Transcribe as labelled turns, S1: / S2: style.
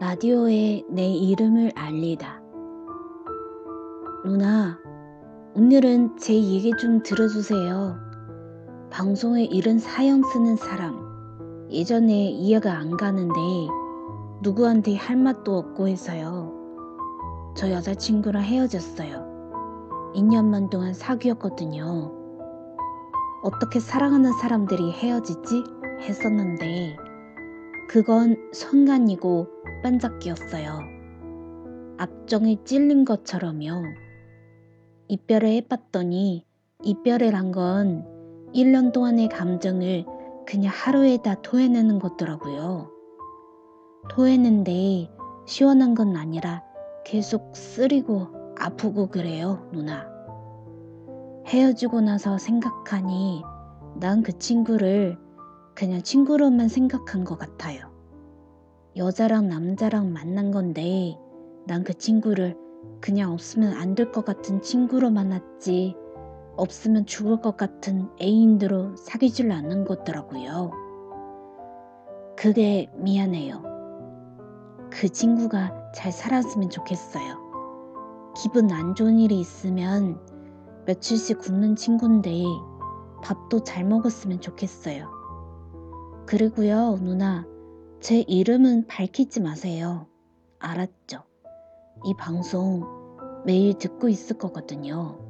S1: 라디오에 내 이름을 알리다. 누나, 오늘은 제 얘기 좀 들어주세요. 방송에 이런 사연 쓰는 사람, 예전에 이해가 안 가는데 누구한테 할 맛도 없고 해서요. 저 여자친구랑 헤어졌어요. 2년만 동안 사귀었거든요. 어떻게 사랑하는 사람들이 헤어지지? 했었는데, 그건 순간이고 반짝기였어요. 앞정에 찔린 것처럼요. 이별을 해봤더니, 이별이란 건 1년 동안의 감정을 그냥 하루에 다 토해내는 거더라고요. 토해낸데 시원한 건 아니라 계속 쓰리고 아프고 그래요, 누나. 헤어지고 나서 생각하니 난 그 친구를 그냥 친구로만 생각한 것 같아요. 여자랑 남자랑 만난 건데 난 그 친구를 그냥 없으면 안 될 것 같은 친구로 만났지 없으면 죽을 것 같은 애인으로 사귀질 않는 거더라고요. 그게 미안해요. 그 친구가 잘 살았으면 좋겠어요. 기분 안 좋은 일이 있으면 며칠씩 굶는 친구인데 밥도 잘 먹었으면 좋겠어요. 그리고요, 누나, 제 이름은 밝히지 마세요. 알았죠? 이 방송 매일 듣고 있을 거거든요.